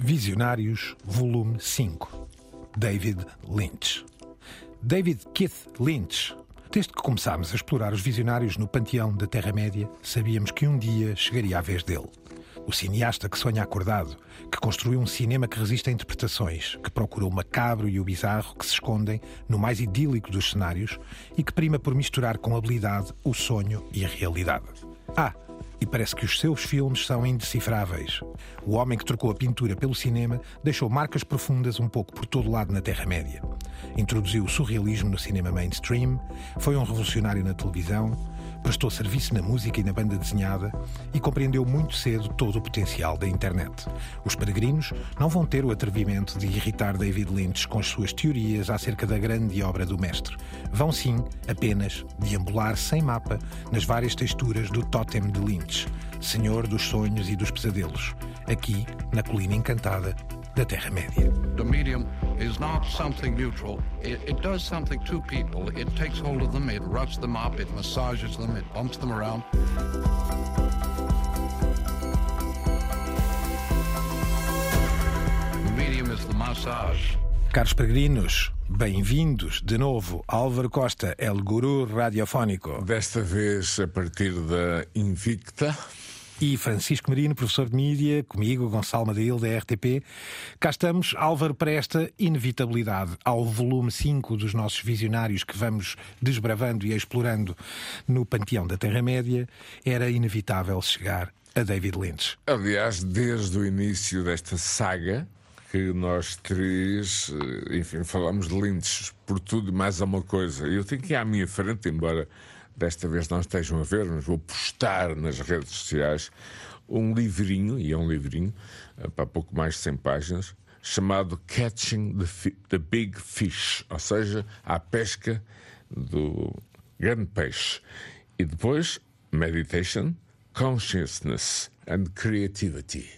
Visionários, volume 5. David Lynch. David Keith Lynch. Desde que começámos a explorar os visionários no panteão da Terra-média, sabíamos que um dia chegaria a vez dele. O cineasta que sonha acordado, que construiu um cinema que resiste a interpretações, que procura o macabro e o bizarro que se escondem no mais idílico dos cenários e que prima por misturar com habilidade o sonho e a realidade. Ah, e parece que os seus filmes são indecifráveis. O homem que trocou a pintura pelo cinema deixou marcas profundas um pouco por todo lado na Terra-média. Introduziu o surrealismo no cinema mainstream, foi um revolucionário na televisão, prestou serviço na música e na banda desenhada e compreendeu muito cedo todo o potencial da internet. Os peregrinos não vão ter o atrevimento de irritar David Lynch com as suas teorias acerca da grande obra do mestre. Vão sim apenas deambular sem mapa nas várias texturas do Totem de Lynch, senhor dos sonhos e dos pesadelos, aqui na colina encantada da Terra-média. The medium is not something neutral. It, it, does something to people. It takes hold of them, it roughs them up, it massages them, it bumps them around. The medium is the massage. Caros peregrinos, bem-vindos de novo. Álvaro Costa, El Guru Radiofónico. Desta vez a partir da Invicta e Francisco Marino, professor de mídia, comigo, Gonçalo Madril, da RTP. Cá estamos, Álvaro, para esta inevitabilidade, ao volume 5 dos nossos visionários que vamos desbravando e explorando no panteão da Terra-média, era inevitável chegar a David Lynch. Aliás, desde o início desta saga, que nós três, eh, enfim, falamos de Lynch por tudo e mais alguma coisa. Eu tenho aqui à minha frente, embora desta vez não estejam a ver, mas vou postar nas redes sociais um livrinho, e é um livrinho, eh, para pouco mais de 100 páginas, chamado Catching the, the Big Fish, ou seja, a pesca do grande peixe. E depois, Meditation, Consciousness and Creativity.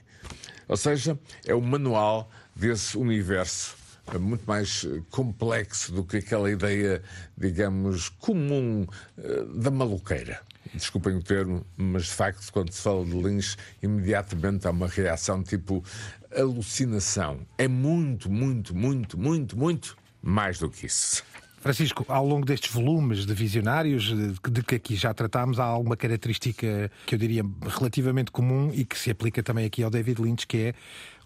Ou seja, é o manual desse universo muito mais eh, complexo do que aquela ideia, digamos, comum eh, da maluqueira. Desculpem o termo, mas de facto, quando se fala de Lynch, imediatamente há uma reação tipo alucinação. É muito, muito, muito, muito, muito mais do que isso. Francisco, ao longo destes volumes de visionários, de que aqui já tratámos, há alguma característica que eu diria relativamente comum e que se aplica também aqui ao David Lynch, que é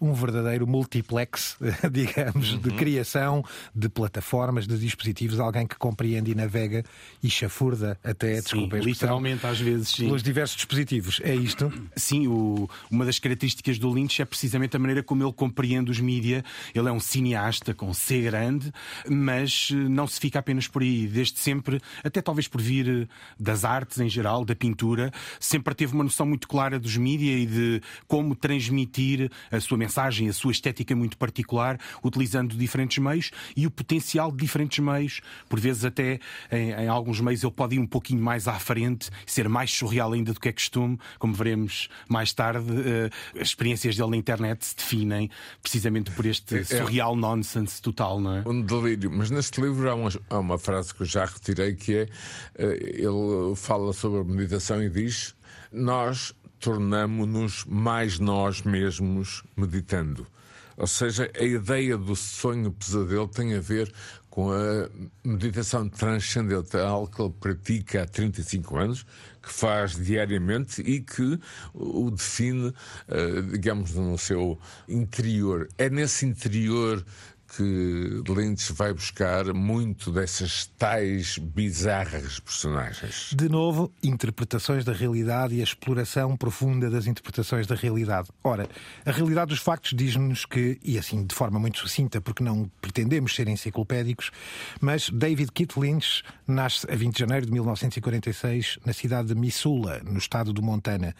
um verdadeiro multiplex, digamos, uhum. de criação de plataformas, de dispositivos, alguém que compreende e navega e chafurda até, desculpa, literalmente às vezes, sim. pelos diversos dispositivos. É isto? Sim, o, uma das características do Lynch é precisamente a maneira como ele compreende os mídia. Ele é um cineasta com C grande, mas eh, não se fica apenas por aí. Desde sempre, até talvez por vir eh, das artes em geral, da pintura, sempre teve uma noção muito clara dos mídia e de como transmitir a sua mensagem, a sua estética muito particular, utilizando diferentes meios e o potencial de diferentes meios. Por vezes, até em, em alguns meios, ele pode ir um pouquinho mais à frente, ser mais surreal ainda do que é costume, como veremos mais tarde. Uh, as experiências dele na internet se definem precisamente por este é, é surreal nonsense total, não é? Um delírio. Mas neste livro há uma, há uma frase que eu já retirei que é: uh, ele fala sobre a meditação e diz. Nós tornamo-nos mais nós mesmos meditando. Ou seja, a ideia do sonho pesadelo tem a ver com a meditação transcendental que ele pratica há 35 anos, que faz diariamente e que o define, eh, digamos, no seu interior. É nesse interior que Lynch vai buscar muito dessas tais bizarras personagens. De novo, interpretações da realidade e a exploração profunda das interpretações da realidade. Ora, a realidade dos factos diz-nos que, e assim de forma muito sucinta, porque não pretendemos ser enciclopédicos, mas David Keith Lynch nasce a 20 de janeiro de 1946 na cidade de Missoula, no estado do Montana.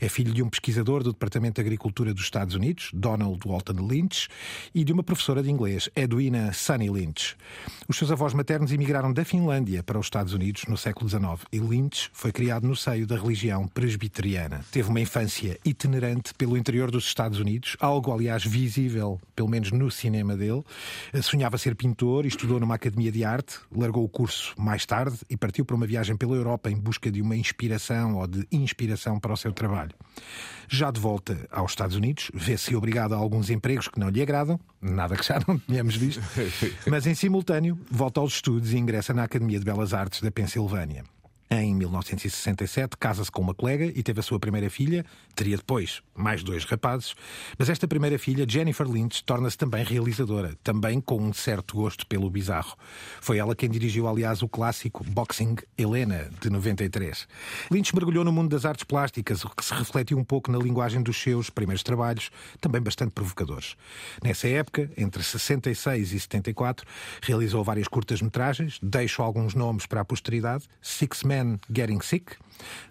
É filho de um pesquisador do Departamento de Agricultura dos Estados Unidos, Donald Walton Lynch, e de uma professora de inglês Edwina Sunny Lynch. Os seus avós maternos emigraram da Finlândia para os Estados Unidos no século XIX e Lynch foi criado no seio da religião presbiteriana. Teve uma infância itinerante pelo interior dos Estados Unidos, algo, aliás, visível, pelo menos no cinema dele. Sonhava ser pintor e estudou numa academia de arte, largou o curso mais tarde e partiu para uma viagem pela Europa em busca de uma inspiração ou de inspiração para o seu trabalho. Já de volta aos Estados Unidos, vê-se obrigado a alguns empregos que não lhe agradam, nada que já não tenhamos visto, mas em simultâneo volta aos estudos e ingressa na Academia de Belas Artes da Pensilvânia. Em 1967, casa-se com uma colega e teve a sua primeira filha. Teria depois mais dois rapazes. Mas esta primeira filha, Jennifer Lynch, torna-se também realizadora, também com um certo gosto pelo bizarro. Foi ela quem dirigiu, aliás, o clássico Boxing Helena, de 93. Lynch mergulhou no mundo das artes plásticas, o que se refletiu um pouco na linguagem dos seus primeiros trabalhos, também bastante provocadores. Nessa época, entre 66 e 74, realizou várias curtas-metragens, deixo alguns nomes para a posteridade: Six Men Man Getting Sick,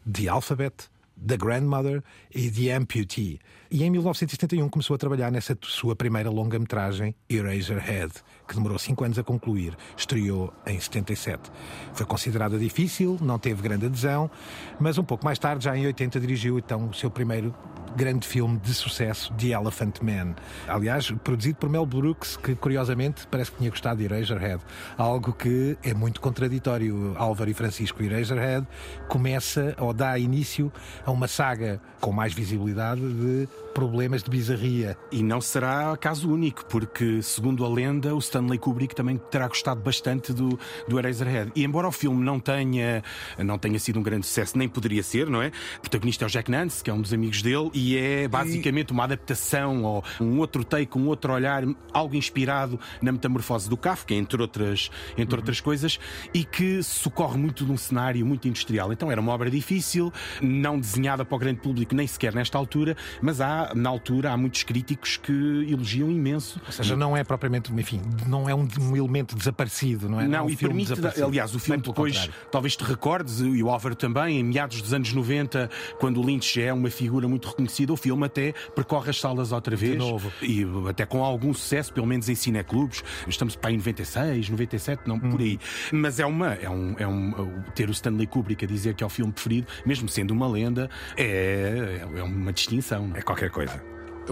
The Alphabet, The Grandmother e The Amputee. E em 1971 começou a trabalhar nessa sua primeira longa-metragem, Eraserhead, que demorou cinco anos a concluir. Estreou em 77. Foi considerada difícil, não teve grande adesão, mas um pouco mais tarde, já em 80, dirigiu então o seu primeiro grande filme de sucesso, The Elephant Man. Aliás, produzido por Mel Brooks, que curiosamente parece que tinha gostado de Eraserhead. Algo que é muito contraditório. Álvaro e Francisco Eraserhead começa ou dá início a uma saga com mais visibilidade de problemas de bizarria. E não será caso único, porque, segundo a lenda, o Stanley Kubrick também terá gostado bastante do, do Eraserhead. E embora o filme não tenha, não tenha sido um grande sucesso, nem poderia ser, não é? O protagonista é o Jack Nance, que é um dos amigos dele, e é basicamente uma adaptação ou um outro take, um outro olhar, algo inspirado na metamorfose do Kafka, entre outras, entre uhum. outras coisas, e que socorre muito de um cenário muito industrial. Então era uma obra difícil, não desenhada para o grande público, nem sequer nesta altura, mas há na altura, há muitos críticos que elogiam imenso. Ou seja, não é propriamente, enfim, não é um, um elemento desaparecido, não é? Não, não é um e permite, aliás, o filme depois, talvez te recordes, e o Álvaro também, em meados dos anos 90, quando o Lynch é uma figura muito reconhecida, o filme até percorre as salas outra vez. De novo. E até com algum sucesso, pelo menos em cineclubes. Estamos para aí em 96, 97, não, hum. por aí. Mas é uma, é um, é um, ter o Stanley Kubrick a dizer que é o filme preferido, mesmo sendo uma lenda, é, é uma distinção. É qualquer coisa.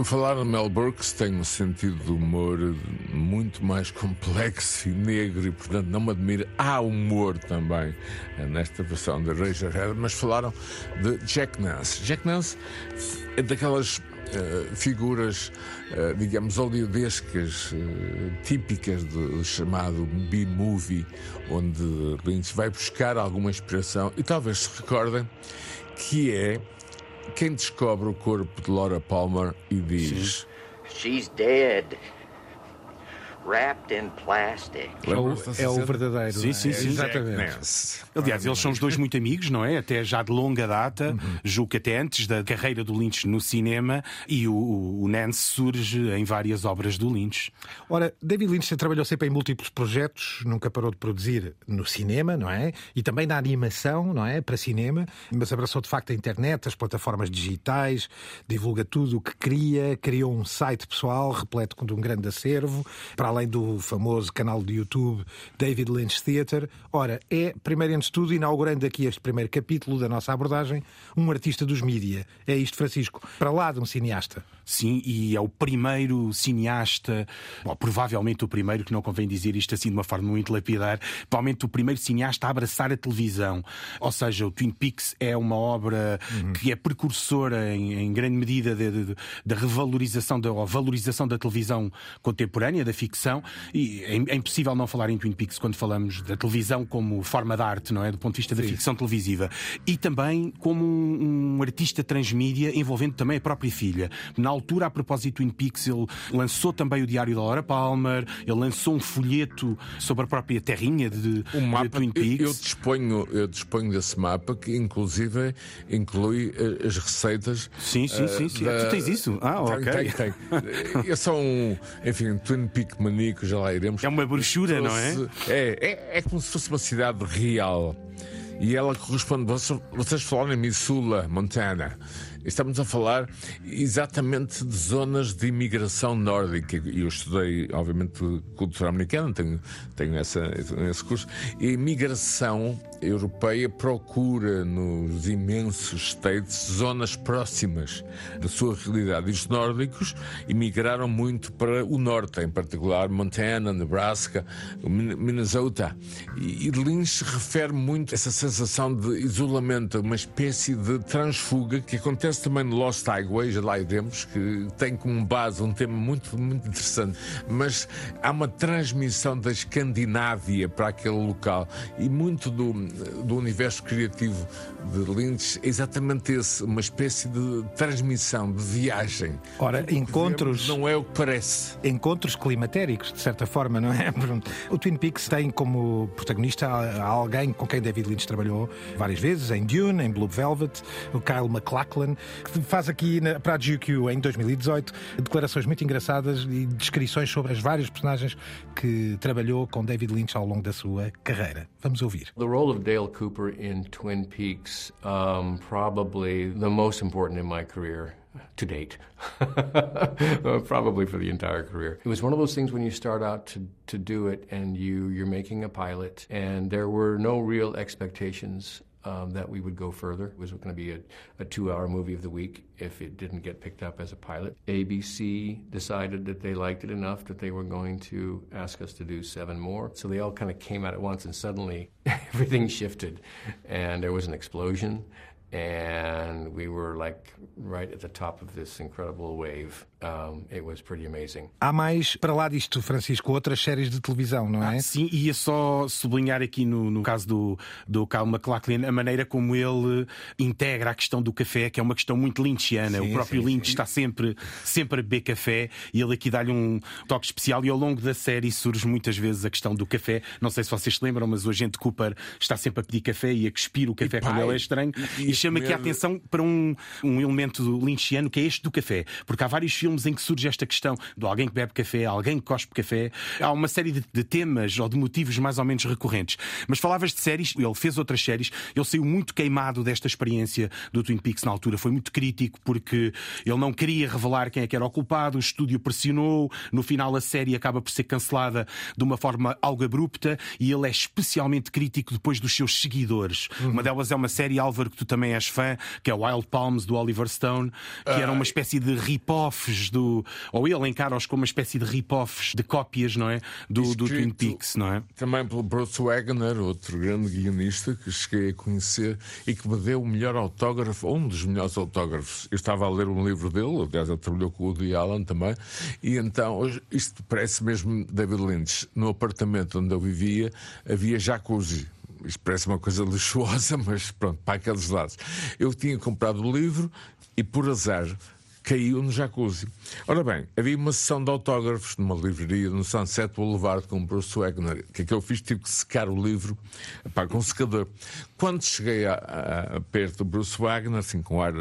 Falar de Mel Brooks tem um sentido de humor muito mais complexo e negro e, portanto, não me admira. Há humor também eh, nesta versão de Razorhead, mas falaram de Jack Nance. Jack Nance é daquelas uh, figuras, uh, digamos, oleodescas, uh, típicas do chamado B-movie, onde Lynch vai buscar alguma inspiração e talvez se recordem que é quem descobre o corpo de Laura Palmer e diz: She's dead wrapped in plastic. É o, é o verdadeiro. Sim, sim, sim. Exatamente. Aliás, eles são os dois muito amigos, não é? Até já de longa data, uhum. julgo que até antes da carreira do Lynch no cinema, e o, o Nance surge em várias obras do Lynch. Ora, David Lynch trabalhou sempre em múltiplos projetos, nunca parou de produzir no cinema, não é? E também na animação, não é? Para cinema, mas abraçou de facto a internet, as plataformas digitais, divulga tudo o que cria, criou um site pessoal repleto de um grande acervo, para além do famoso canal de YouTube David Lynch Theatre. Ora, é, primeiro antes de tudo, inaugurando aqui este primeiro capítulo da nossa abordagem, um artista dos mídia. É isto, Francisco, para lá de um cineasta. Sim, e é o primeiro cineasta, bom, provavelmente o primeiro, que não convém dizer isto assim de uma forma muito lapidar, provavelmente o primeiro cineasta a abraçar a televisão. Ou seja, o Twin Peaks é uma obra uhum. que é precursora em, em grande medida da revalorização da, valorização da televisão contemporânea, da ficção e é, é impossível não falar em Twin Peaks quando falamos da televisão como forma de arte, não é? Do ponto de vista da Sim. ficção televisiva. E também como um, um, artista transmídia envolvendo também a própria filha. Na altura, a propósito Peaks, ele lançou também o Diário da Laura Palmer, ele lançou um folheto sobre a própria terrinha de, um mapa, de Twin Peaks. Eu, eu, disponho, eu disponho desse mapa que, inclusive, inclui eh, as receitas. Sim, sim, sim. sim. Da... Tu tens isso? Ah, ok. Tem, tem, tem. Eu sou um, enfim, Twin Peak Maníaco, já lá iremos. É uma brochura, não é? é? É, é como se fosse uma cidade real. E ela corresponde. Vocês, vocês falaram em Missoula, Montana. Estamos a falar exatamente de zonas de imigração nórdica. E eu estudei, obviamente, cultura americana, tenho, tenho essa, esse curso. E imigração europeia procura nos imensos states zonas próximas da sua realidade. Os nórdicos imigraram muito para o norte, em particular Montana, Nebraska, Minnesota. E Lynch refere muito essa sensação de isolamento, uma espécie de transfuga que acontece também no Lost Highway, já lá iremos, que tem como base um tema muito, muito interessante. Mas há uma transmissão da Escandinávia para aquele local e muito do, do universo criativo de Lynch é exatamente esse, uma espécie de transmissão, de viagem. Ora, encontros. Não é o que parece. Encontros climatéricos, de certa forma, não é? O Twin Peaks tem como protagonista alguém com quem David Lynch trabalhou várias vezes, em Dune, em Blue Velvet, o Kyle MacLachlan, que faz aqui na, para a GQ em 2018 declarações muito engraçadas e descrições sobre as várias personagens que trabalhou com David Lynch ao longo da sua carreira. Vamos ouvir. The role of Dale Cooper in Twin Peaks, um, probably the most important in my career. to date, probably for the entire career. It was one of those things when you start out to, to do it and you you're making a pilot, and there were no real expectations um, that we would go further. It was going to be a, a two hour movie of the week if it didn't get picked up as a pilot. ABC decided that they liked it enough that they were going to ask us to do seven more. So they all kind of came out at once, and suddenly everything shifted, and there was an explosion and we were like right at the top of this incredible wave. Um, it was pretty amazing. Há mais para lá disto, Francisco, outras séries de televisão, não é? Ah, sim, ia só sublinhar aqui no, no caso do, do Kyle MacLachlan a maneira como ele integra a questão do café, que é uma questão muito lynchiana. Sim, o próprio sim, Lynch sim. está sempre, sempre a beber café e ele aqui dá-lhe um toque especial. E ao longo da série surge muitas vezes a questão do café. Não sei se vocês se lembram, mas o agente Cooper está sempre a pedir café e a cuspir o café e, quando pai, ele é estranho. E, e chama aqui a atenção para um, um elemento lynchiano que é este do café, porque há vários filmes filmes em que surge esta questão de alguém que bebe café, alguém que cospe café. Há uma série de, de, temas ou de motivos mais ou menos recorrentes. Mas falavas de séries, ele fez outras séries, ele saiu muito queimado desta experiência do Twin Peaks na altura. Foi muito crítico porque ele não queria revelar quem é que era o culpado, o estúdio pressionou, no final a série acaba por ser cancelada de uma forma algo abrupta e ele é especialmente crítico depois dos seus seguidores. Uhum. Uma delas é uma série, Álvaro, que tu também és fã, que é Wild Palms, do Oliver Stone, que era uma espécie de rip-offs do. Ou ele encara-os como uma espécie de rip-offs, de cópias, não é? Do, do Twin Peaks, não é? Também pelo Bruce Wagner, outro grande guionista que cheguei a conhecer e que me deu o melhor autógrafo, um dos melhores autógrafos. Eu estava a ler um livro dele, aliás, ele trabalhou com o Woody Allen também, e então isto parece mesmo David Lynch. No apartamento onde eu vivia havia jacuzzi isto parece uma coisa luxuosa, mas pronto, para aqueles lados. Eu tinha comprado o livro e, por azar, caiu no jacuzzi. Ora bem, havia uma sessão de autógrafos numa livraria no Sunset Boulevard com Bruce Wagner. O que é que eu fiz? Tive que secar o livro pá, com um secador. Quando cheguei a, a, a perto do Bruce Wagner, assim com ar,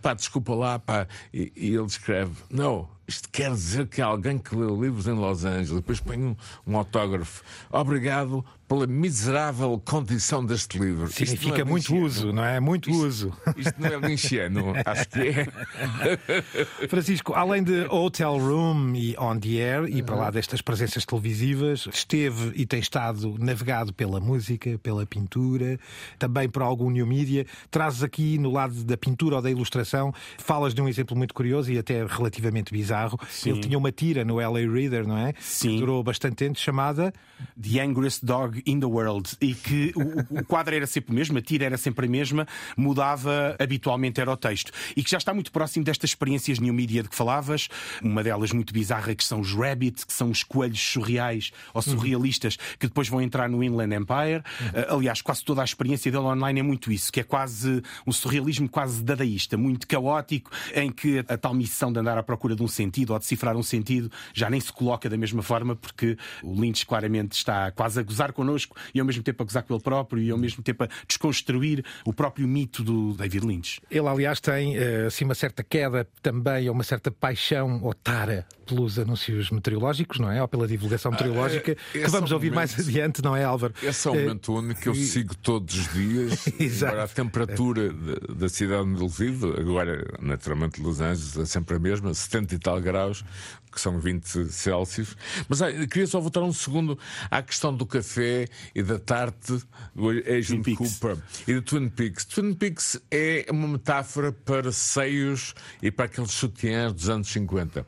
pá, desculpa lá, pá, e, e ele escreve: Não, isto quer dizer que alguém que leu livros em Los Angeles, depois põe um, um autógrafo. Obrigado pela miserável condição deste livro. Significa é muito uso, não é? Muito isto, uso. Isto não é linchiano, acho que é. Francisco, além de Hotel Room e On the Air, e para lá destas presenças televisivas, esteve e tem estado navegado pela música, pela pintura, também por algum new media. Trazes aqui no lado da pintura ou da ilustração, falas de um exemplo muito curioso e até relativamente bizarro. Sim. Ele tinha uma tira no LA Reader, não é? Sim. Que durou bastante tempo, chamada The Angriest Dog in the World e que o, o quadro era sempre o mesmo, a tira era sempre a mesma, mudava habitualmente era o texto e que já está muito próximo destas experiências new media de que falavas, uma delas muito bizarra que são os rabbits, que são os coelhos surreais ou uhum. surrealistas uhum. que depois vão entrar no Inland Empire. Uhum. Aliás, quase toda a experiência dele online é muito isso, que é quase um surrealismo quase dadaísta, muito caótico, em que a tal missão de andar à procura de um sentido sentido ou decifrar um sentido já nem se coloca da mesma forma, porque o Lynch claramente está quase a gozar connosco e ao mesmo tempo a gozar com ele próprio e ao mesmo tempo a desconstruir o próprio mito do David Lynch. Ele, aliás, tem eh, assim uma certa queda também, ou uma certa paixão ou tara pelos anúncios meteorológicos, não é? Ou pela divulgação meteorológica, Ah, é- que um vamos é o ouvir mais momento- adiante, não é, Álvaro? Esse é o Eh, momento único que eu sigo todos os dias. Exato. Agora, a temperatura da- da cidade onde eu vivo, agora, naturalmente, Los Angeles é sempre a mesma, 70 e tal graus, que são 20 Celsius. Mas ah, queria só voltar um segundo à questão do café e da tarte do Agent Twin Peaks. Cooper e do Twin Peaks. Twin Peaks é uma metáfora para seios e para aqueles sutiãs dos anos 50.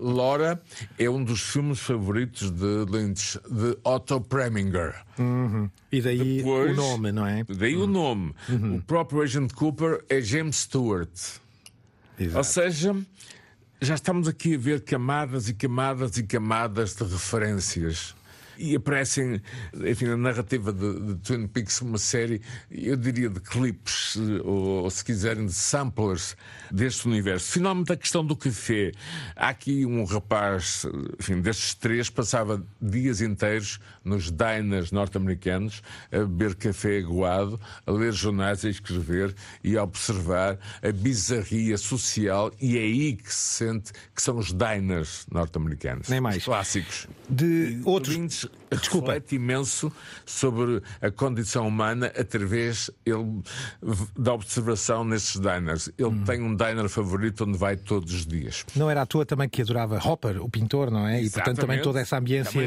Laura é um dos filmes favoritos de Lynch, de Otto Preminger. E daí Depois- o nome, não é? Daí o nome. O próprio Agent Cooper é James Stewart. Ou Exato. seja, já estamos aqui a ver camadas e camadas e camadas de referências. E aparecem, enfim, na narrativa de, de Twin Peaks, uma série, eu diria, de clipes, ou, ou se quiserem, de samplers deste universo. Finalmente, a questão do café. Há aqui um rapaz, enfim, destes três, passava dias inteiros nos diners norte-americanos a beber café aguado, a ler jornais, a escrever e a observar a bizarria social, e é aí que se sente que são os diners norte-americanos. Nem mais. Os clássicos. De outros. Lynch Desculpa. reflete imenso sobre a condição humana através ele, da observação nesses diners. Ele Hum. tem um diner favorito onde vai todos os dias. Não era à toa também que adorava Hopper, o pintor, não é? E portanto também toda essa ambiência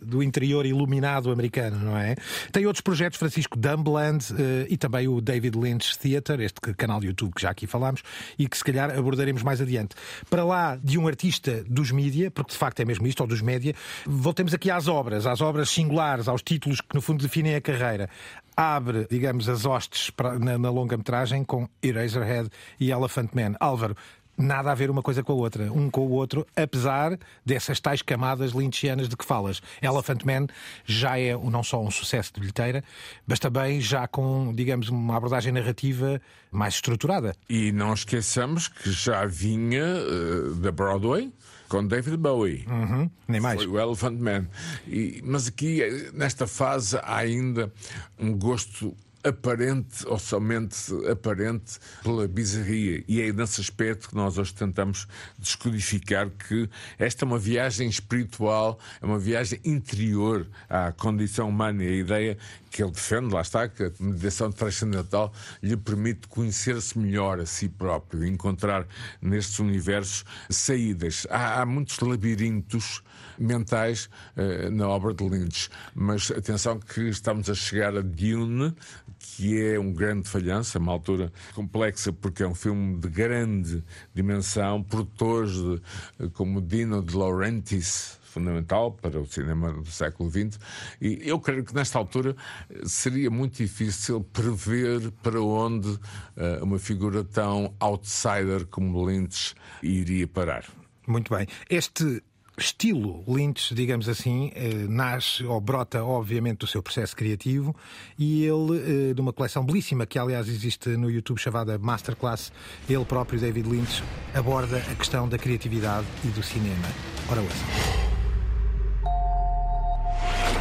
do interior iluminado americano, não é? Tem outros projetos, Francisco Dumbland eh, e também o David Lynch Theatre, este canal de YouTube que já aqui falámos e que se calhar abordaremos mais adiante. Para lá de um artista dos mídia, porque de facto é mesmo isto, ou dos média, voltemos aqui às obras, às obras singulares, aos títulos que no fundo definem a carreira. Abre, digamos, as hostes para- na, na longa-metragem com Eraserhead e Elephant Man. Álvaro, nada a ver uma coisa com a outra, um com o outro, apesar dessas tais camadas lynchianas de que falas. Elephant Man já é não só um sucesso de bilheteira, mas também já com, digamos, uma abordagem narrativa mais estruturada. E não esqueçamos que já vinha eh, da Broadway com David Bowie. Uhum, nem mais. Foi o Elephant Man. E- mas aqui, eh, nesta fase, há ainda um gosto aparente, ou somente aparente, pela bizarria. E é nesse aspecto que nós hoje tentamos descodificar que esta é uma viagem espiritual, é uma viagem interior à condição humana e a ideia que ele defende, lá está, que a meditação transcendental lhe permite conhecer-se melhor a si próprio, encontrar nestes universos saídas. Há, há muitos labirintos mentais eh, na obra de Lynch, mas atenção que estamos a chegar a Dune, que é um grande falhanço, é uma altura complexa porque é um filme de grande dimensão, produtores de, como Dino de Laurentiis, fundamental para o cinema do século XX. E eu creio que nesta altura seria muito difícil prever para onde eh, uma figura tão outsider como Lynch iria parar. Muito bem. Este estilo Lynch, digamos assim, eh, nasce ou brota, obviamente, do seu processo criativo e ele, eh, de uma coleção belíssima que, aliás, existe no YouTube chamada Masterclass, ele próprio, David Lynch, aborda a questão da criatividade e do cinema. Ora, ouça.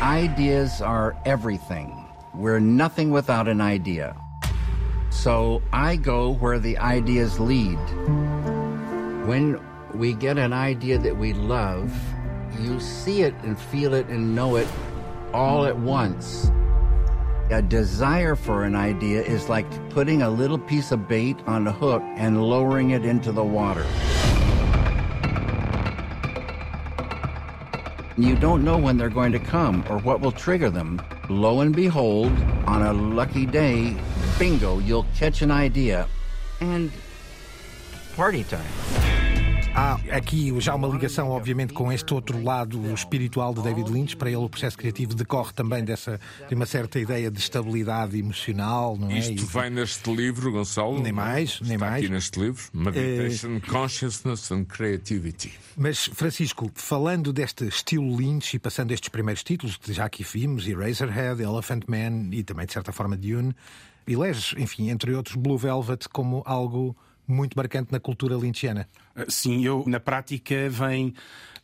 Ideas are everything. We're nothing without an idea. So I go where the ideas lead. When we get an idea that we love, you see it and feel it and know it all at once. A desire for an idea is like putting a little piece of bait on a hook and lowering it into the water. You don't know when they're going to come or what will trigger them. Lo and behold, on a lucky day, bingo, you'll catch an idea. And party time. Há aqui já uma ligação, obviamente, com este outro lado espiritual de David Lynch. Para ele, o processo criativo decorre também dessa de uma certa ideia de estabilidade emocional, não é? Isto E- vem neste livro, Gonçalo. Nem mais, nem Está mais. aqui neste livro. Meditation, Consciousness and Creativity. Mas, Francisco, falando deste estilo Lynch e passando estes primeiros títulos que já aqui vimos, Eraserhead, Elephant Man e também, de certa forma, Dune, eleges, enfim, entre outros, Blue Velvet como algo muito marcante na cultura lynchiana. Sim, eu na prática vem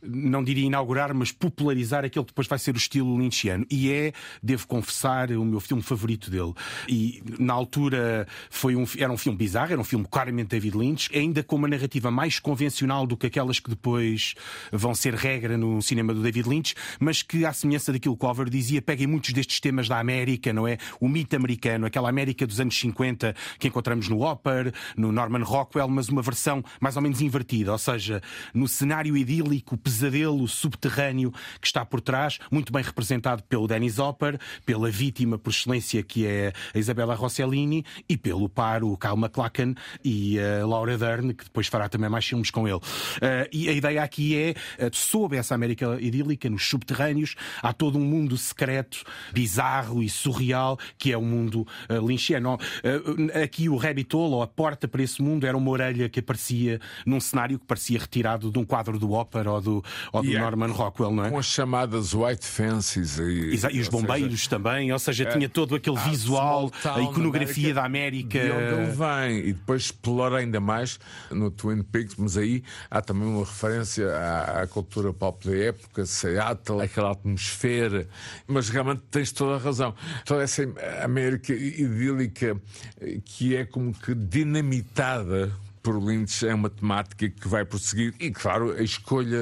não diria inaugurar, mas popularizar aquele que depois vai ser o estilo lynchiano. E é, devo confessar, o meu filme favorito dele. E na altura foi um, era um filme bizarro, era um filme claramente David Lynch, ainda com uma narrativa mais convencional do que aquelas que depois vão ser regra no cinema do David Lynch, mas que, à semelhança daquilo que o Oliver dizia, peguem muitos destes temas da América, não é? O mito americano, aquela América dos anos 50 que encontramos no Hopper, no Norman Rockwell, mas uma versão mais ou menos invertida, ou seja, no cenário idílico, pesadelo subterrâneo que está por trás, muito bem representado pelo Dennis Hopper, pela vítima por excelência que é a Isabella Rossellini e pelo par, o Kyle MacLachlan e a Laura Dern, que depois fará também mais filmes com ele. Uh, e a ideia aqui é, uh, sob essa América idílica, nos subterrâneos, há todo um mundo secreto, bizarro e surreal, que é o mundo uh. Uh, aqui o Rabbit Hole, ou a porta para esse mundo, era uma orelha que aparecia num cenário que parecia retirado de um quadro do ópera ou do, ou do E é- Norman Rockwell, não é? Com as chamadas white fences e, Exa- E os ou seja, bombeiros também, ou seja, tinha todo aquele a visual, a iconografia da América. De onde ele vem e depois explora ainda mais no Twin Peaks, mas aí há também uma referência à, à cultura pop da época, Seattle, aquela atmosfera, mas realmente tens toda a razão. Toda essa América idílica eh, que é como que dinamitada por Lynch é uma temática que vai prosseguir e, claro, a escolha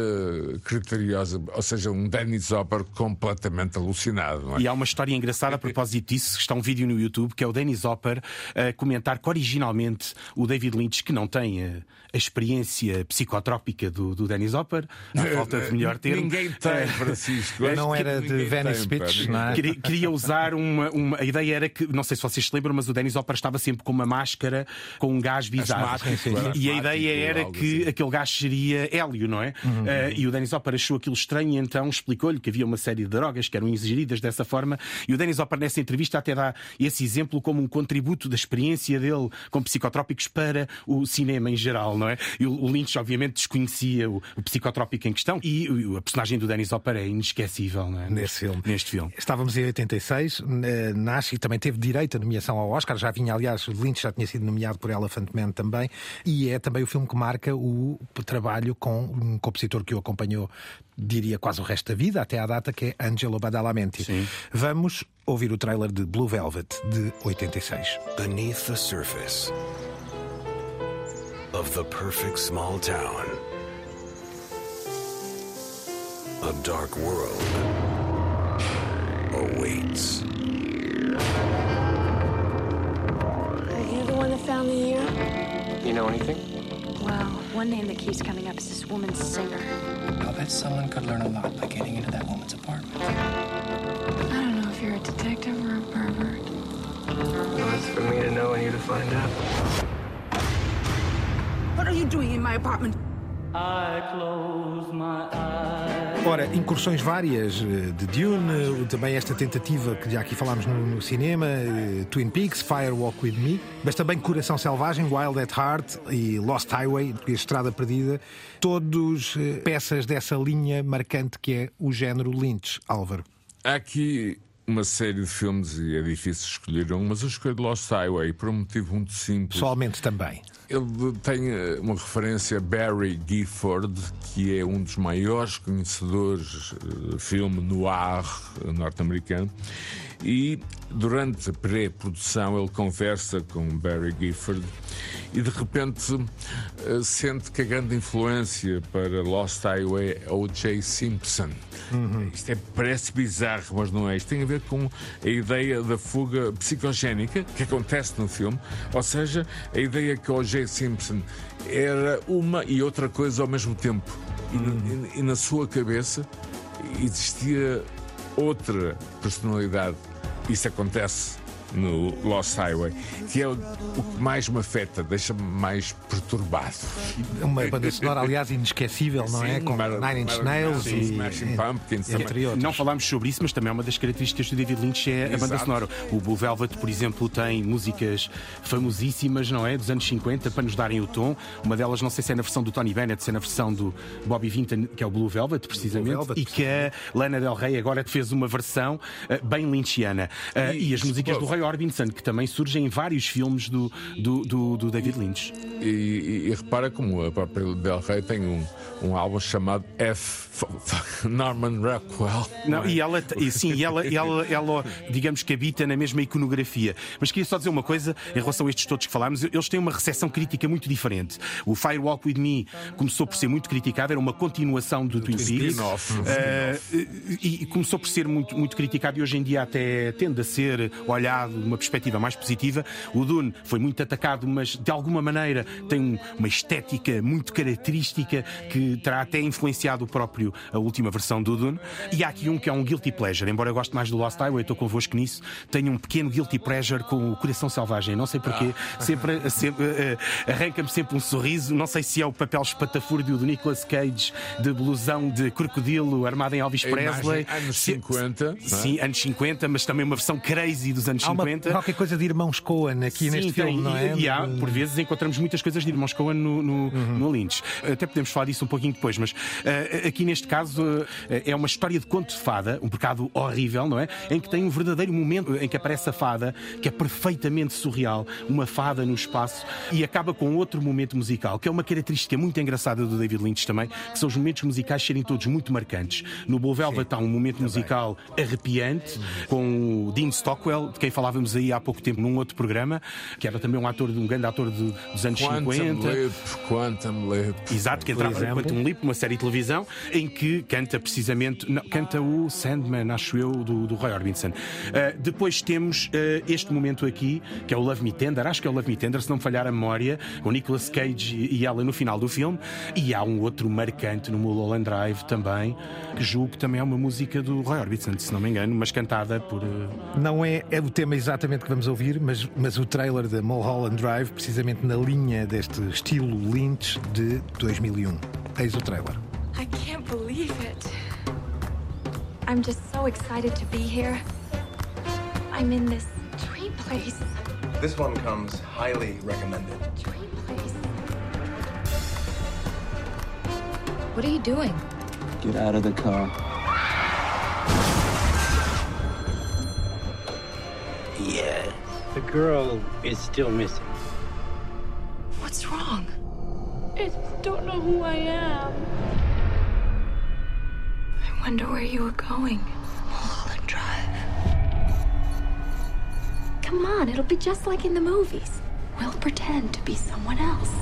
criteriosa, ou seja, um Dennis Hopper completamente alucinado, não é? E há uma história engraçada a propósito disso, que está um vídeo no YouTube, que é o Dennis Hopper a comentar que originalmente o David Lynch, que não tem a, a experiência psicotrópica do, do Dennis Hopper, à falta de melhor termo, Ninguém tem, eh, Francisco. Não era de Venice Beach, não é? Queria, queria usar uma, uma. A ideia era que, não sei se vocês se lembram, mas o Dennis Hopper estava sempre com uma máscara com um gás bizarro. Asmático, E- era e a ideia era algo que assim. aquele gás seria hélio, não é? Eh, e o Dennis Hopper achou aquilo estranho e então explicou-lhe que havia uma série de drogas que eram ingeridas dessa forma. E o Dennis Hopper, nessa entrevista, até dá esse exemplo como um contributo da experiência dele com psicotrópicos para o cinema em geral, não é? E o Lynch, obviamente, desconhecia o, o psicotrópico em questão e a personagem do Dennis Hopper é inesquecível, não é? Nesse filme. Neste filme. Estávamos em 86, eh, nasce e também teve direito a nomeação ao Oscar. Já vinha, aliás, o Lynch já tinha sido nomeado por Elephant Man também. E é também o filme que marca o trabalho com um compositor que o acompanhou, diria, quase o resto da vida, até à data, que é Angelo Badalamenti. Sim. Vamos ouvir o trailer de Blue Velvet, de 86. Beneath the surface of the perfect small town, a dark world awaits. Are you the one that found the ear? You know anything? Well, one name that keeps coming up is this woman singer. I'll bet someone could learn a lot by getting into that woman's apartment. I don't know if you're a detective or a pervert. Well, it's for me to know and you to find out. What are you doing in my apartment? Ora, incursões várias eh, de Dune, eh, também esta tentativa que já aqui falámos no, cinema, eh, Twin Peaks, Fire Walk With Me, mas também Coração Selvagem, Wild at Heart e Lost Highway, Estrada Perdida, todos peças dessa linha marcante que é o género Lynch, Álvaro. Há aqui uma série de filmes e é difícil escolher um, mas eu escolho Lost Highway por um motivo muito simples. Pessoalmente também. Ele tem eh, uma referência a Barry Gifford, que é um dos maiores conhecedores eh, de filme noir norte-americano. E durante a pré-produção ele conversa com Barry Gifford e de repente eh, sente que a grande influência para Lost Highway é O.J. Simpson. Isto é, parece bizarro, mas não é. Isto tem a ver com a ideia da fuga psicogénica que acontece no filme, ou seja, a ideia que O.J. Simpson era uma e outra coisa ao mesmo tempo. E, e- e na sua cabeça existia outra personalidade. Isso acontece no Lost Highway, que é o, o que mais me afeta, deixa-me mais perturbado. Uma banda sonora, aliás, inesquecível, não é? Sim, Com Mar- Nine Inch Nails e, Smashing Pumpkins entre outros. Não falámos sobre isso, mas também é uma das características do David Lynch é a banda sonora. O Blue Velvet, por exemplo, tem músicas famosíssimas, não é? Dos anos 50, para nos darem o tom. Uma delas, não sei se é na versão do Tony Bennett, se é na versão do Bobby Vinton, que é o Blue Velvet, precisamente. Velvet. E que a Lana Del Rey agora fez uma versão eh, bem lynchiana. Eh, e, as músicas do Rei Roy Orbison, que também surge em vários filmes do, do, do, do David Lynch. E, e, e, repara como a própria Del Rey tem um, um álbum chamado F. Norman Rockwell. Não, e ela, e, sim, ela, ela, ela, digamos que habita na mesma iconografia. Mas queria só dizer uma coisa em relação a estes todos que falámos. Eles têm uma recepção crítica muito diferente. O Firewalk with Me começou por ser muito criticado, era uma continuação do Twin Peaks. Uh, e, e começou por ser muito, muito criticado e hoje em dia até tende a ser olhado de uma perspectiva mais positiva. O Dune foi muito atacado, mas de alguma maneira tem uma estética muito característica que terá até influenciado o próprio a última versão do Dune. E há aqui um que é um guilty pleasure, embora eu goste mais do Lost Highway, estou convosco nisso, tenho um pequeno guilty pleasure com o Coração Selvagem. Não sei porquê, ah. sempre, sempre uh, arranca-me sempre um sorriso. Não sei se é o papel espatafúrdio do Nicolas Cage de blusão de crocodilo armado em Elvis Presley. anos 50. Sim, anos 50, mas também uma versão crazy dos anos Há uma, 50. qualquer coisa de irmãos Coen aqui Sim, neste tem, filme, não é? E, e há, por vezes, encontramos muitas coisas de irmãos Coen no, no, Uhum. no Lynch. Até podemos falar disso um pouquinho depois, mas eh, aqui neste caso eh, é uma história de conto de fada, um bocado horrível, não é? Em que tem um verdadeiro momento em que aparece a fada, que é perfeitamente surreal, uma fada no espaço, e acaba com outro momento musical, que é uma característica muito engraçada do David Lynch também, que são os momentos musicais serem todos muito marcantes. No Blue Velvet há um momento musical arrepiante, com o Dean Stockwell, de quem falávamos aí há pouco tempo num outro programa, que era também um ator, um grande ator de- dos anos Quantum 50. Leap, Quantum Leap. Exato, que entrava no. Quantum Leap, uma série de televisão, em que canta precisamente, não, canta o Sandman, acho eu, do, do Roy Orbison. Uh, depois temos uh, este momento aqui, que é o Love Me Tender, acho que é o Love Me Tender, se não me falhar a memória, com Nicolas Cage e e ela no final do filme. E há um outro marcante no Mulholland Drive também, que julgo que também é uma música do Roy Orbison, se não me engano, mas cantada por. uh, Não é, é o tema exatamente que vamos ouvir, mas, mas o trailer de Mulholland Drive, precisamente na linha deste estilo Lynch de 2001. Eis o trailer. I can't believe it. I'm just so excited to be here. I'm in this dream place. This one comes highly recommended. Dream place. What are you doing? Get out of the car. Yeah. The girl is still missing. What's wrong? I just don't know who I am. I wonder where you were going. Mulholland Drive. Come on, it'll be just like in the movies. We'll pretend to be someone else.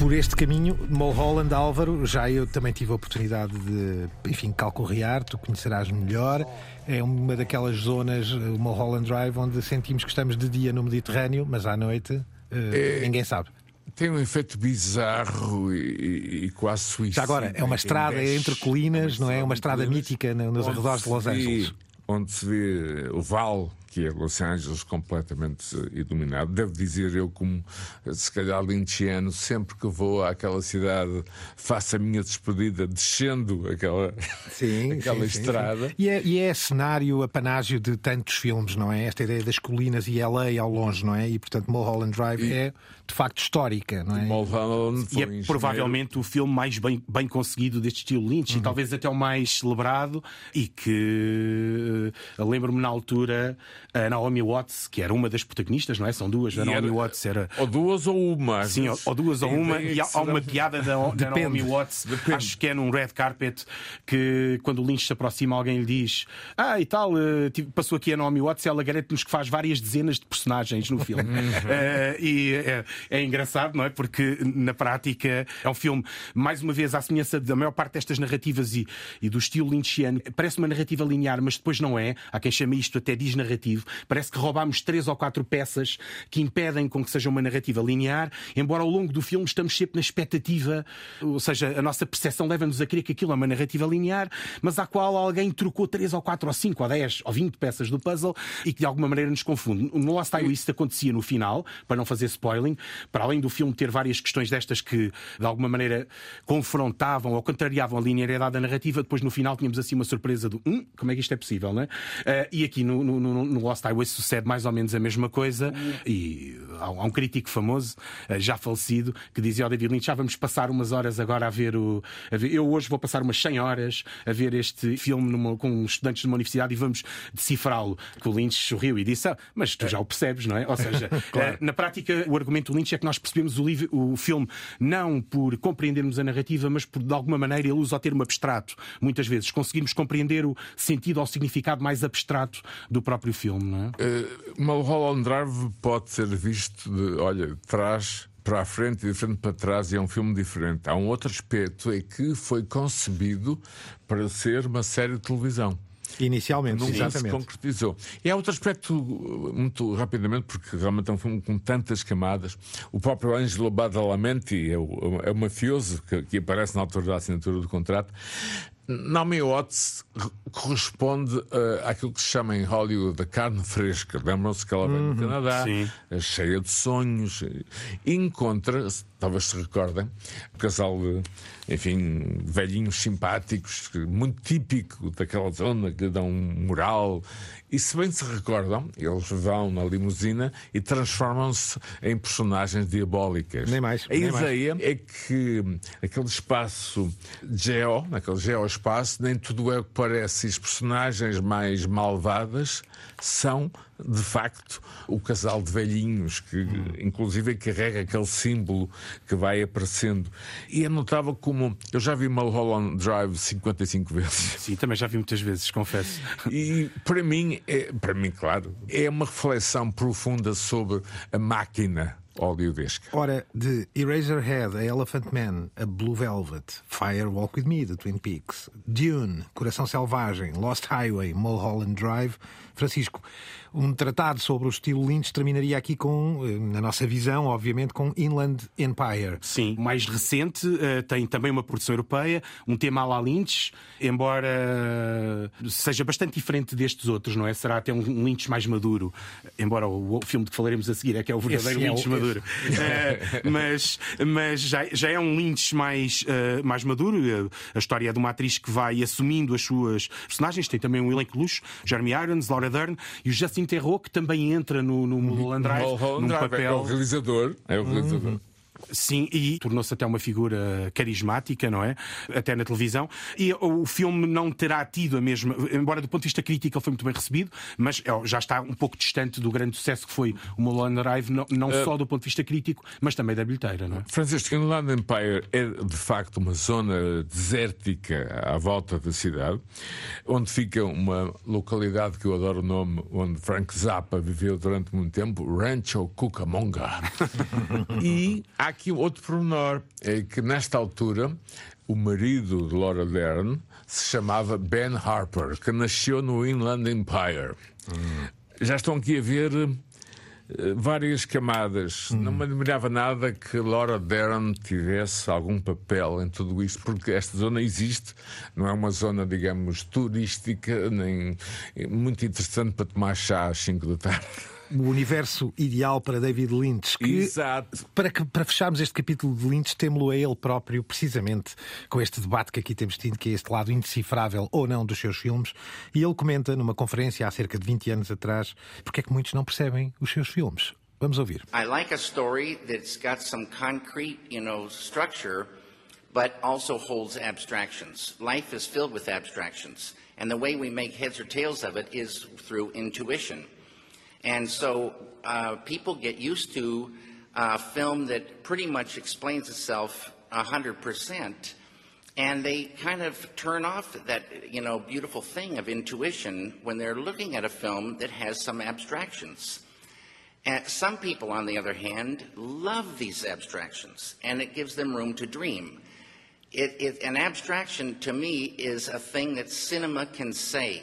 Por este caminho, Mulholland Álvaro, já eu também tive a oportunidade de, enfim, calcorrear, tu conhecerás melhor. É uma daquelas zonas, o Mulholland Drive, onde sentimos que estamos de dia no Mediterrâneo, mas à noite eh, É- ninguém sabe. Tem um efeito bizarro e, e- quase suicida. Já agora, é uma estrada entre colinas, não é? Uma estrada mítica no- nos arredores de Los Angeles. Onde se vê o vale, que é Los Angeles, completamente eh, iluminado. Devo dizer, eu, como eh, se calhar lynchiano, sempre que vou àquela cidade, faço a minha despedida descendo aquela, Sim, aquela sim, estrada. sim. E, é, e é cenário, apanágio de tantos filmes, não é? Esta ideia das colinas e LA ao longe, não é? E portanto, Mulholland Drive E- é de facto histórica, não é? Mulholland E foi é engenheiro. provavelmente o filme mais bem, bem conseguido deste estilo Lynch e talvez até o mais celebrado e que eh, lembro-me na altura a Naomi Watts, que era uma das protagonistas, não é? São duas, a Naomi era- Watts era. Ou duas ou uma. Sim, ou, ou duas ou uma, ideia e há, há uma piada da, da. Naomi Watts, Depende. acho que é num red carpet, que quando o Lynch se aproxima, alguém lhe diz: Ah, e tal, eh, passou aqui a Naomi Watts e ela garante-nos que faz várias dezenas de personagens no filme. Eh, e é, é engraçado, não é? Porque na prática é um filme, mais uma vez, à semelhança da maior parte destas narrativas e, e do estilo lynchiano, parece uma narrativa linear, mas depois não é. Há quem chame isto até disnarrativo. Parece que roubámos três ou quatro peças que impedem com que seja uma narrativa linear, embora ao longo do filme estamos sempre na expectativa, ou seja, a nossa percepção leva-nos a crer que aquilo é uma narrativa linear, mas à qual alguém trocou três ou quatro ou cinco ou dez ou vinte peças do puzzle e que de alguma maneira nos confunde. No Lost Highway isso acontecia no final, para não fazer spoiling, Para além do filme ter várias questões destas que, de alguma maneira, confrontavam ou contrariavam a linearidade da narrativa, depois no final tínhamos assim uma surpresa do hum, como é que isto é possível, não é? Uh, e aqui no, no, no, no, Lost Highway sucede mais ou menos a mesma coisa. E há, um crítico famoso, uh, já falecido, que dizia ao David Lynch: já vamos passar umas horas agora a ver o. A ver, eu hoje vou passar umas 100 horas a ver este filme numa, com estudantes de uma universidade e vamos decifrá-lo. Que o Lynch sorriu e disse: ah, mas tu já o percebes, não é? Ou seja, claro. uh, na prática, o argumento do Lynch é que nós percebemos o, livro, o filme não por compreendermos a narrativa, mas por de alguma maneira ele usa o termo abstrato. Muitas vezes conseguimos compreender o sentido ou significado mais abstrato do próprio filme, não é? Uh, Mulholland Drive pode ser visto de, olha, trás para a frente e de frente para trás e é um filme diferente. Há um outro aspecto, é que foi concebido para ser uma série de televisão. Inicialmente, Nunca exatamente. se concretizou. E há outro aspecto, muito rapidamente, porque realmente é um filme com tantas camadas. O próprio Angelo Badalamenti é o, é o mafioso que, que aparece na altura da assinatura do contrato. Naomi Watts corresponde uh, àquilo que se chama em Hollywood a carne fresca. Lembram-se que ela vem Uhum, do Canadá, sim. é cheia de sonhos, e encontra, talvez se recordem, um casal de, enfim, velhinhos simpáticos, muito típico daquela zona, que dão um moral. E se bem se recordam, eles vão na limusina e transformam-se em personagens diabólicas. Nem mais, A nem mais. ideia é que aquele espaço geo, naquele geoespaço, nem tudo é o que parece. E as personagens mais malvadas são, de facto, o casal de velhinhos, que inclusive carrega aquele símbolo que vai aparecendo. E é notável como. Eu já vi Mulholland Drive 55 vezes. Sim, também já vi muitas vezes, confesso. E para mim, é, para mim, claro, é uma reflexão profunda sobre a máquina hollywoodesca. Ora, de Eraserhead a Elephant Man, a Blue Velvet, Fire Walk With Me, de Twin Peaks, Dune, Coração Selvagem, Lost Highway, Mulholland Drive, Francisco, um tratado sobre o estilo Lynch terminaria aqui com, eh, na nossa visão, obviamente, com Inland Empire. Sim, mais recente, eh, tem também uma produção europeia, um tema à la Lynch, embora eh, seja bastante diferente destes outros, não é? Será até um Lynch mais maduro, embora o, filme de que falaremos a seguir é que é o verdadeiro Esse é o- Lynch maduro. Eh, mas mas já, já é um Lynch mais, eh, mais maduro. A história é de uma atriz que vai assumindo as suas personagens, tem também um elenco luxo, Jeremy Irons, Laura Dern e o Justin Theroux, que também entra no, no Mulholland Drive, Mulholland num Drive é papel... o realizador. É o realizador. Sim, e tornou-se até uma figura carismática, não é? Até na televisão. E o filme não terá tido a mesma. Embora do ponto de vista crítico ele foi muito bem recebido, mas é, já está um pouco distante do grande sucesso que foi o Mulholland Drive, não, não Eh, só do ponto de vista crítico, mas também da bilheteira, não é? Francisco, Inland Empire é de facto uma zona desértica à volta da cidade, onde fica uma localidade que eu adoro o nome, onde Frank Zappa viveu durante muito tempo, Rancho Cucamonga. e há aqui outro pormenor, é que nesta altura o marido de Laura Dern se chamava Ben Harper, que nasceu no Inland Empire. Já estão aqui a ver eh, várias camadas. Não me admirava nada que Laura Dern tivesse algum papel em tudo isto, porque esta zona existe, não é uma zona, digamos, turística, nem é muito interessante para tomar chá às 5 da tarde. O universo ideal para David Lynch. Que, Exato. Para, que- para fecharmos este capítulo de Lynch, temo-lo a ele próprio, precisamente com este debate que aqui temos tido, que é este lado indecifrável ou não dos seus filmes. E ele comenta numa conferência há cerca de 20 anos atrás porque é que muitos não percebem os seus filmes. Vamos ouvir. I like a story that's got some concrete, you know, structure, but also holds abstractions. Life is filled with abstractions, and the way we make heads or tails of it is through intuition. And so uh, people get used to uh, film that pretty much explains itself 100%. And they kind of turn off that, you know, beautiful thing of intuition when they're looking at a film that has some abstractions. And some people, on the other hand, love these abstractions, and it gives them room to dream. It, it, an abstraction, to me, is a thing that cinema can say.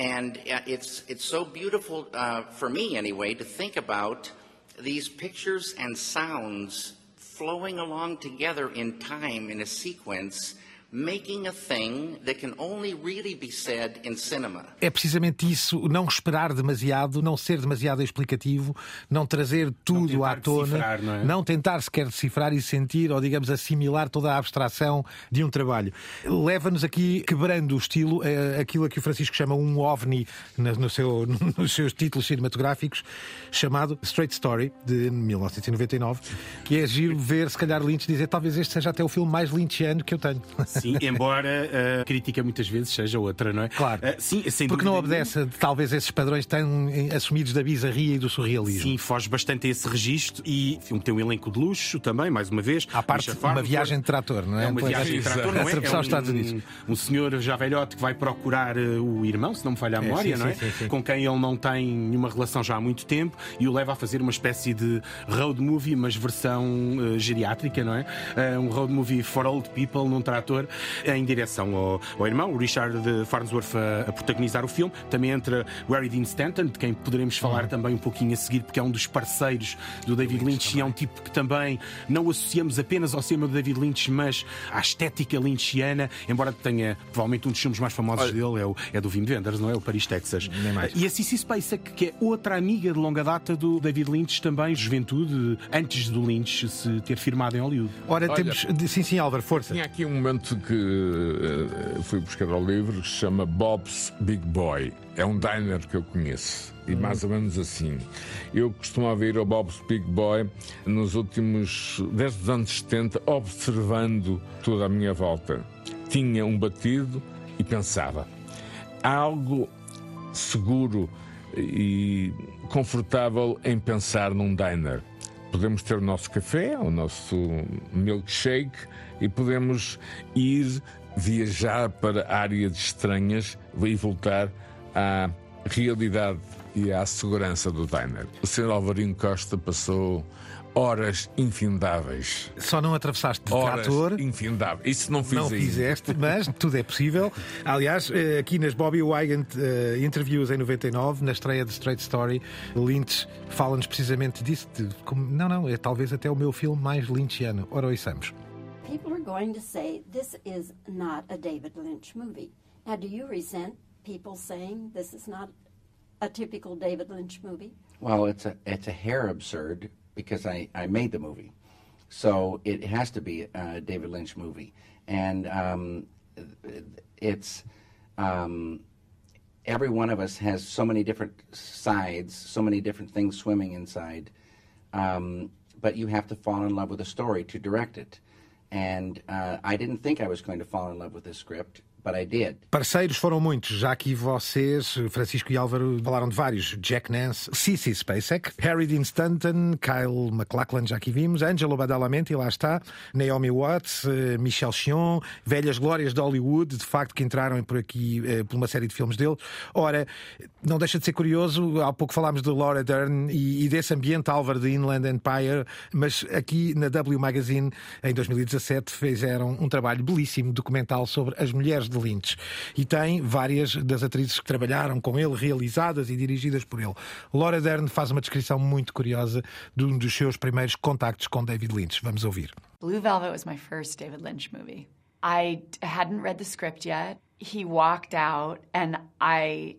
And uh, it's, it's so beautiful, uh, for me anyway, to think about these pictures and sounds flowing along together in time in a sequence making a thing that can only really be said in cinema. É precisamente isso, não esperar demasiado, não ser demasiado explicativo, não trazer tudo tentar à tona, decifrar, não é? tentar sequer decifrar e sentir, ou digamos, assimilar toda a abstração de um trabalho. Leva-nos aqui, quebrando o estilo, eh, aquilo a que o Francisco chama um ovni no seu- nos seus títulos cinematográficos, chamado Straight Story, de 1999, que é giro ver, se calhar, Lynch dizer talvez este seja até o filme mais lynchiano que eu tenho. Sim, embora a crítica muitas vezes seja outra, não é? Claro. Ah, sim, sem Porque não obedece, talvez, esses padrões tão eh, assumidos da bizarria e do surrealismo. Sim, foge bastante a esse registro e o filme tem um elenco de luxo também, mais uma vez. À parte Richard uma viagem de trator, não é? É uma Pois, viagem de exato. trator, não é? É os Estados um, Unidos. um senhor já velhote que vai procurar eh, o irmão, se não me falha a É, memória, sim, não é? sim, sim. Com quem ele não tem nenhuma relação já há muito tempo e o leva a fazer uma espécie de road movie, mas versão eh, geriátrica, não é? Eh, um road movie for old people num trator em direção ao, ao irmão, o Richard Farnsworth a, a protagonizar o filme. Também entra o Harry Dean Stanton, de quem poderemos falar também um pouquinho a seguir, porque é um dos parceiros do David Lynch e é um tipo que também não associamos apenas ao cinema do David Lynch, mas à estética lynchiana, embora tenha provavelmente um dos filmes mais famosos dele é, o, é do Wim Wenders, não é? O Paris, Texas. Nem mais. E a Cissy Spacek, que é outra amiga de longa data do David Lynch, também juventude, antes do Lynch se ter firmado em Hollywood. Ora, Olha, temos. Sim, sim, Álvaro, força. Tinha aqui um momento que eh, fui buscar ao livro que se chama Bob's Big Boy. É um diner que eu conheço. E mais ou menos assim. Eu costumava ir ao Bob's Big Boy nos últimos, desde os anos 70, observando toda a minha volta. Tinha um batido e pensava: há algo seguro e confortável em pensar num diner. Podemos ter o nosso café, o nosso milkshake e podemos ir viajar para áreas estranhas e voltar à realidade e à segurança do diner. O Sr. Alvarinho Costa passou horas infindáveis. Só não atravessaste de Horas trator. infindáveis. Isso não fiz Não ainda. fizeste, mas tudo é possível. Aliás, eh, aqui nas Bobby Wygant eh, Interviews em 99, na estreia de Straight Story, Lynch fala-nos precisamente disso. de como- não, não, é talvez até o meu filme mais lynchiano. Ora, ouçamos. People are going to say this is not a David Lynch movie. Now, do you resent people saying this is not a typical David Lynch movie? Well, it's a it's a hair absurd because I, I made the movie, so it has to be a David Lynch movie, and um, it's um, every one of us has so many different sides, so many different things swimming inside, um, but you have to fall in love with a story to direct it, and uh, I didn't think I was going to fall in love with this script. Parceiros foram muitos, já que vocês, Francisco e Álvaro, falaram de vários. Jack Nance, Cissy Spacek, Harry Dean Stanton, Kyle MacLachlan, já aqui vimos, Angelo Badalamenti, lá está, Naomi Watts, eh, Michel Chion, velhas glórias de Hollywood, de facto, que entraram por aqui eh, por uma série de filmes dele. Ora, não deixa de ser curioso, há pouco falámos de Laura Dern e desse ambiente, Álvaro, de Inland Empire, mas aqui na W Magazine, em 2017, fizeram um trabalho belíssimo documental sobre as mulheres de Lynch. E tem várias das atrizes que trabalharam com ele, realizadas e dirigidas por ele. Laura Dern faz uma descrição muito curiosa de um dos seus primeiros contactos com David Lynch. Vamos ouvir. Blue Velvet was my first David Lynch movie. I hadn't read the script yet. He walked out, and I,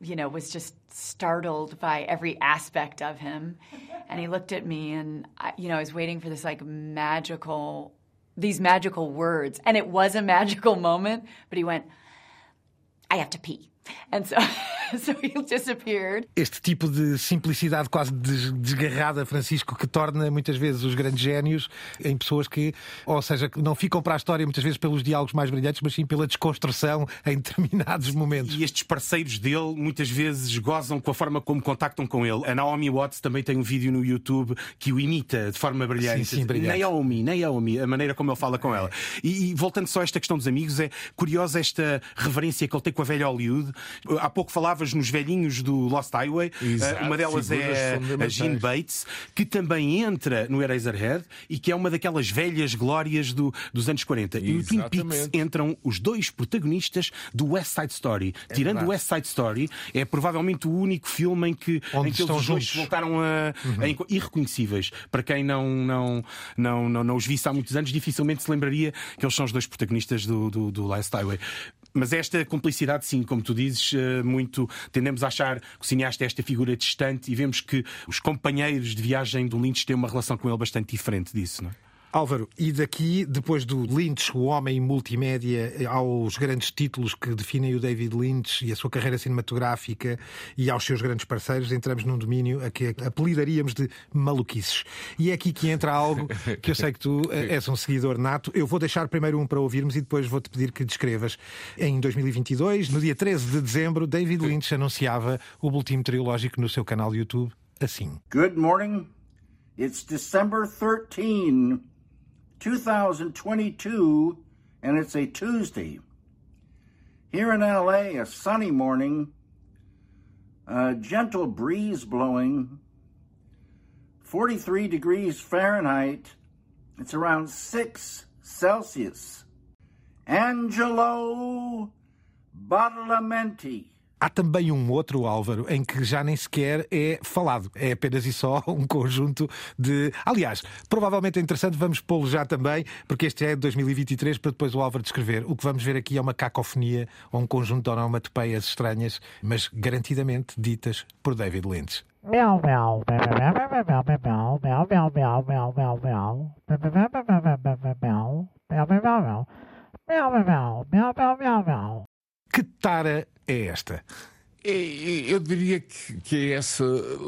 you know, was just startled by every aspect of him. And he looked at me, and I, you know, I was waiting for this like magical, these magical words, and it was a magical moment. But he went, "I have to pee," so, so he disappeared. Este tipo de simplicidade quase des- desgarrada, Francisco, que torna muitas vezes os grandes génios em pessoas que, ou seja, que não ficam para a história muitas vezes pelos diálogos mais brilhantes, mas sim pela desconstrução em determinados momentos. E estes parceiros dele muitas vezes gozam com a forma como contactam com ele. A Naomi Watts também tem um vídeo no YouTube que o imita de forma brilhante. Sim, sim, brilhante. Naomi, Naomi, a maneira como ele fala com ela. E, e voltando só a esta questão dos amigos, é curiosa esta reverência que ele tem com a velha Hollywood, Há pouco falavas nos velhinhos do Lost Highway. Exato, uma delas é a Jean Bates, que também entra no Eraserhead e que é uma daquelas velhas glórias do- dos anos 40. E no Twin Peaks Exatamente. entram os dois protagonistas do West Side Story. Tirando o West Side Story, é provavelmente o único filme em que, Onde em que estão eles juntos. se voltaram a, a inco- irreconhecíveis. Para quem não, não, não, não, não os visse há muitos anos, dificilmente se lembraria que eles são os dois protagonistas do, do, do Last Highway. Mas esta cumplicidade, sim, como tu dizes, eh, muito tendemos a achar que o cineasta é esta figura distante e vemos que os companheiros de viagem do Lynch têm uma relação com ele bastante diferente disso, não é? Álvaro, e daqui, depois do Lynch, o homem multimédia, aos grandes títulos que definem o David Lynch e a sua carreira cinematográfica e aos seus grandes parceiros, entramos num domínio a que apelidaríamos de maluquices. E é aqui que entra algo que eu sei que tu eh, és um seguidor nato. Eu vou deixar primeiro um para ouvirmos e depois vou-te pedir que descrevas. Em 2022, no dia 13 de dezembro, David Lynch anunciava o boletim meteorológico no seu canal de YouTube assim. Good morning. It's December 13, 2022, and it's a Tuesday. Here in LA, a sunny morning, a gentle breeze blowing, 43 degrees Fahrenheit. It's around 6 Celsius. Angelo Badalamenti. Há também um outro Álvaro em que já nem sequer é falado, é apenas e só um conjunto de. Aliás, provavelmente é interessante, vamos pô-lo já também, porque este é de 2023, para depois o Álvaro descrever. O que vamos ver aqui é uma cacofonia ou um conjunto de onomatopeias estranhas, mas garantidamente ditas por David Lynch. Que tara é esta? E- Eu diria que, que é essa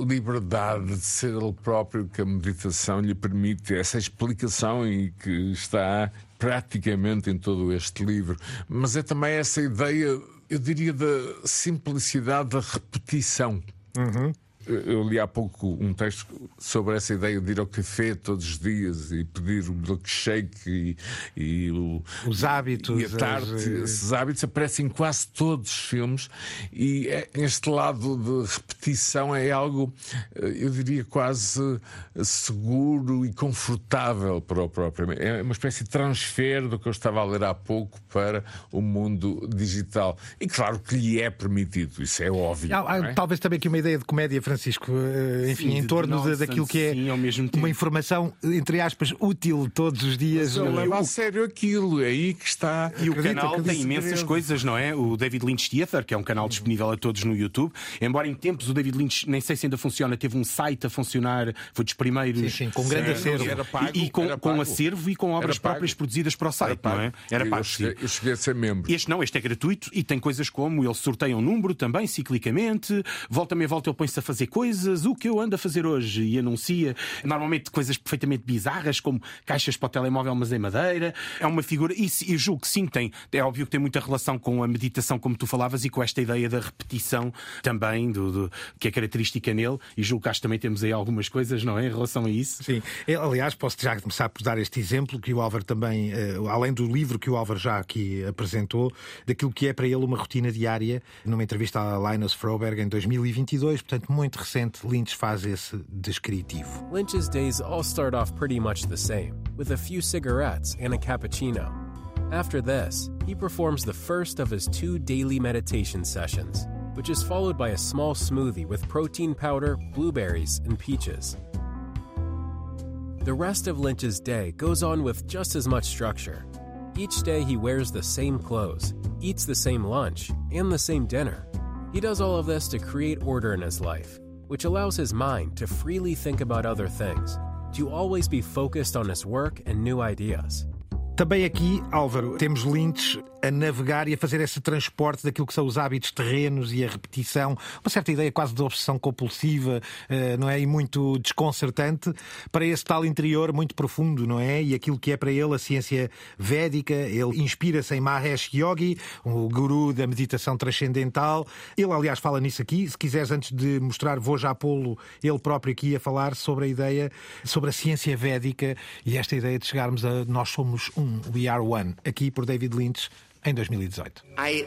liberdade de ser ele próprio que a meditação lhe permite, essa explicação e que está praticamente em todo este livro. Mas é também essa ideia, eu diria, da simplicidade da repetição. Eu- Eu li há pouco um texto sobre essa ideia de ir ao café todos os dias e pedir o milkshake e, e o, Os hábitos, e a tarte. as, Esses hábitos aparecem em quase todos os filmes e é- este lado de repetição é algo, eh, eu diria, quase seguro e confortável para o próprio. É uma espécie de transfer do que eu estava a ler há pouco para o mundo digital. E claro que lhe é permitido, isso é óbvio. Há- é? Talvez também aqui uma ideia de comédia, Francisco, eh, enfim, Sim, em torno de- daquilo que é sim, ao mesmo uma informação, entre aspas, útil todos os dias. Mas ele leva a sério aquilo, é aí que está. E o canal acredito. tem imensas coisas, não é? O David Lynch Theater, que é um canal disponível a todos no YouTube. Embora em tempos o David Lynch, nem sei se ainda funciona, teve um site a funcionar, foi dos primeiros. Sim, sim, com um grande acervo. era pago, e, e com, era com acervo e com obras próprias produzidas para o site, não é? Era eu, pago. sim. cheguei, eu cheguei a ser membro. Este não, este é gratuito e tem coisas como ele sorteia um número também, ciclicamente, volta meia volta ele põe-se a fazer coisas, o que eu ando a fazer hoje e anuncia normalmente coisas perfeitamente bizarras, como caixas para o telemóvel, mas em madeira. É uma figura, e eu julgo que sim, tem, é óbvio que tem muita relação com a meditação, como tu falavas, e com esta ideia da repetição também, do, do- que é característica nele, e julgo que acho que também temos aí algumas coisas, não é? Em relação a isso. Sim, Eu, aliás, posso já começar por dar este exemplo que o Álvaro também, eh, além do livro que o Álvaro já aqui apresentou, daquilo que é para ele uma rotina diária, numa entrevista a Linus Froberg em 2022, portanto, muito recente, Lynch faz esse descritivo. Lynch's days all start off pretty much the same, with a few cigarettes and a cappuccino. After this, he performs the first of his two daily meditation sessions, which is followed by a small smoothie with protein powder, blueberries, and peaches. The rest of Lynch's day goes on with just as much structure. Each day he wears the same clothes, eats the same lunch, and the same dinner. He does all of this to create order in his life, which allows his mind to freely think about other things, to always be focused on his work and new ideas. Também aqui, Álvaro, temos Lynch a navegar e a fazer esse transporte daquilo que são os hábitos terrenos e a repetição, uma certa ideia quase de obsessão compulsiva, eh, não é? E muito desconcertante para esse tal interior muito profundo, não é? E aquilo que é para ele a ciência védica, ele inspira-se em Mahesh Yogi, o guru da meditação transcendental. Ele, aliás, fala nisso aqui. Se quiseres, antes de mostrar, vou já pô-lo ele próprio aqui a falar sobre a ideia, sobre a ciência védica e esta ideia de chegarmos a nós somos um, we are one, aqui por David Lynch em 2018. I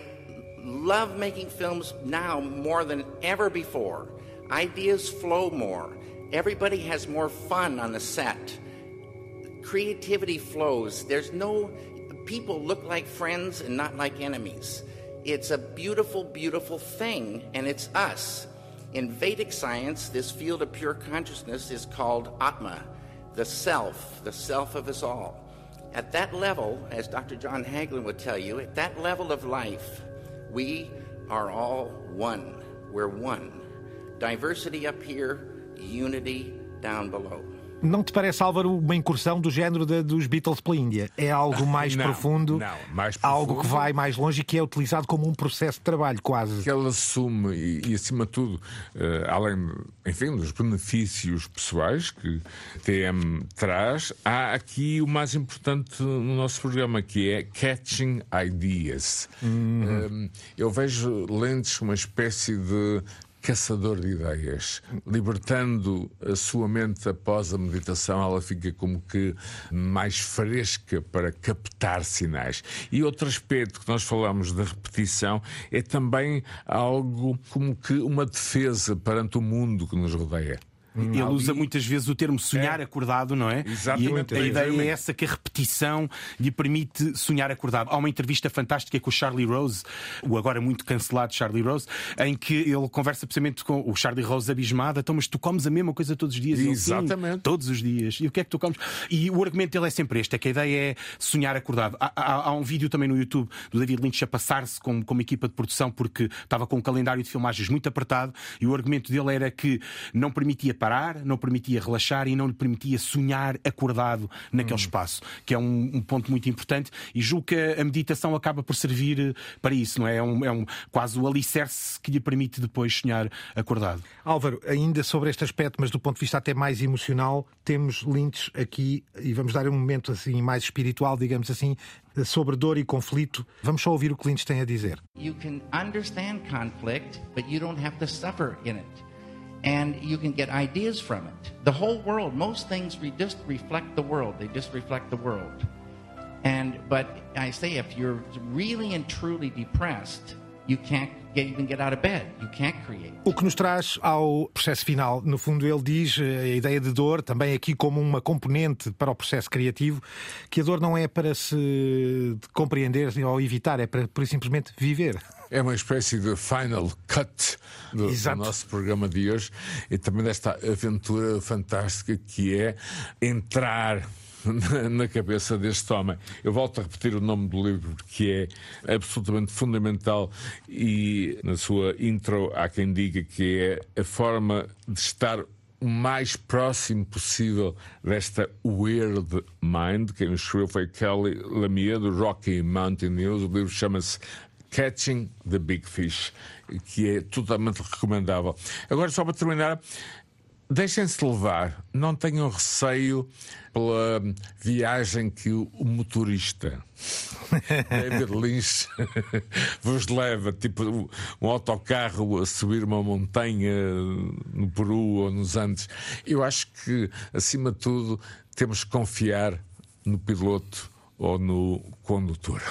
love making films now more than ever before. Ideas flow more. Everybody has more fun on the set. Creativity flows. There's no people look like friends and not like enemies. It's a beautiful, beautiful thing, and it's us. In Vedic science, this field of pure consciousness is called Atma, the self, the self of us all. At that level, as Dr. John Hagelin would tell you, at that level of life, we are all one. We're one. Diversity up here, unity down below. Não te parece, Álvaro, uma incursão do género de, dos Beatles pela Índia? É algo mais não, profundo, não, mais algo que profundo. vai mais longe e que é utilizado como um processo de trabalho, quase. que ela assume e, e, acima de tudo, eh, além, enfim, dos benefícios pessoais que TM traz, há aqui o mais importante no nosso programa, que é catching ideas. Uhum. Eh, eu vejo lentes uma espécie de caçador de ideias, libertando a sua mente após a meditação, ela fica como que mais fresca para captar sinais. E outro aspecto que nós falamos da repetição é também algo como que uma defesa perante o mundo que nos rodeia. Ele usa muitas vezes o termo sonhar acordado, não é? Exatamente, E a, a ideia exatamente. é essa que a repetição lhe permite sonhar acordado. Há uma entrevista fantástica com o Charlie Rose, o agora muito cancelado Charlie Rose, em que ele conversa precisamente com o Charlie Rose abismado. Então, mas tu comes a mesma coisa todos os dias? E ele, "Sim, Exatamente. todos os dias. E o que é que tu comes? E o argumento dele é sempre este: é que a ideia é sonhar acordado. Há, há- há um vídeo também no YouTube do David Lynch a passar-se com, com uma equipa de produção porque estava com um calendário de filmagens muito apertado e o argumento dele era que não permitia parar, não permitia relaxar e não lhe permitia sonhar acordado naquele espaço, que é um, um ponto muito importante. E julgo que a meditação acaba por servir eh, para isso, não é? É, um, é um, quase o alicerce que lhe permite depois sonhar acordado. Álvaro, ainda sobre este aspecto, mas do ponto de vista até mais emocional, temos Lynch aqui e vamos dar um momento assim mais espiritual, digamos assim, sobre dor e conflito. Vamos só ouvir o que Lynch tem a dizer. You can understand conflict, but you don't have to suffer in it. And you can get ideas from it. The whole world, most things just reflect the world. They just reflect the world. And but I say if you're really and truly depressed, you can't get even get out of bed. You can't create. O que nos traz ao processo final, no fundo, ele diz eh, a ideia de dor também aqui como uma componente para o processo criativo, que a dor não é para se compreender ou evitar, é para, por simplesmente viver. É uma espécie de final cut do, do nosso programa de hoje e também desta aventura fantástica que é entrar na, cabeça deste homem. Eu volto a repetir o nome do livro porque é absolutamente fundamental e na sua intro há quem diga que é a forma de estar o mais próximo possível desta Weird Mind. Quem escreveu foi Kelly Lamia, do Rocky Mountain News. O livro chama-se Catching the Big Fish, que é totalmente recomendável. Agora, só para terminar, deixem-se levar, não tenham receio pela viagem que o motorista David Lynch vos leva, tipo um autocarro a subir uma montanha no Peru ou nos Andes. Eu acho que, acima de tudo, temos que confiar no piloto ou no condutor.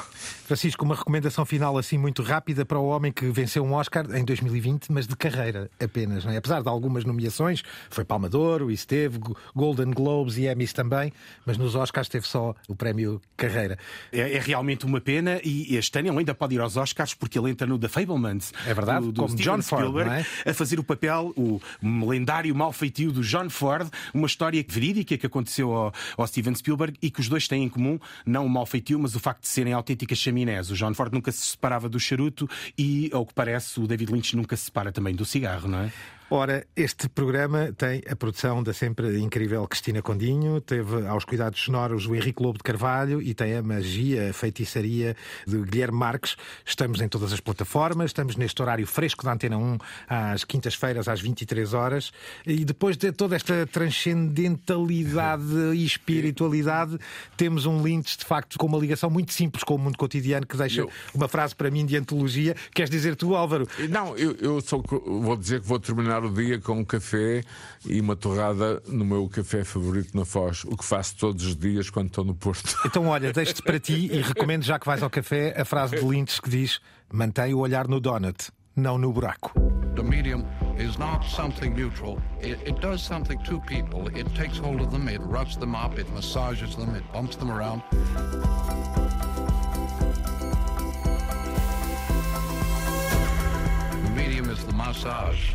Francisco, uma recomendação final assim muito rápida para o homem que venceu um Oscar em 2020, mas de carreira apenas, não é? Apesar de algumas nomeações, foi Palma de Ouro, e esteve Golden Globes e Emmys também, mas nos Oscars teve só o prémio carreira. É, é realmente uma pena e este ano ele ainda pode ir aos Oscars porque ele entra no The Fablemans. É verdade, do, do como Steven John Ford, Spielberg, não é? a fazer o papel, o lendário mal feitio do John Ford, uma história verídica que aconteceu ao, ao Steven Spielberg e que os dois têm em comum, não o mal feitio, mas o facto de serem autênticas chaminés. O John Ford nunca se separava do charuto e, ao que parece, o David Lynch nunca se separa também do cigarro, não é? Ora, este programa tem a produção da sempre incrível Cristina Condinho, teve aos cuidados sonoros o Henrique Lobo de Carvalho e tem a magia, a feitiçaria de Guilherme Marques. Estamos em todas as plataformas, estamos neste horário fresco da Antena 1 às quintas-feiras às 23 horas e depois de toda esta transcendentalidade e espiritualidade, temos um Lynch de facto com uma ligação muito simples com o mundo cotidiano que deixa Eu- uma frase para mim de antologia. Queres dizer tu, Álvaro? Não, eu, eu só vou dizer que vou terminar terminar o dia com um café e uma torrada no meu café favorito na Foz, o que faço todos os dias quando estou no Porto. Então, olha, deixo-te para ti e recomendo, já que vais ao café, a frase de Lynch que diz: mantém o olhar no donut, não no buraco. The medium is not something neutral. It, it does something to people. It takes hold of them, it roughs them up, it massages them, it bumps them around. The medium is the massage.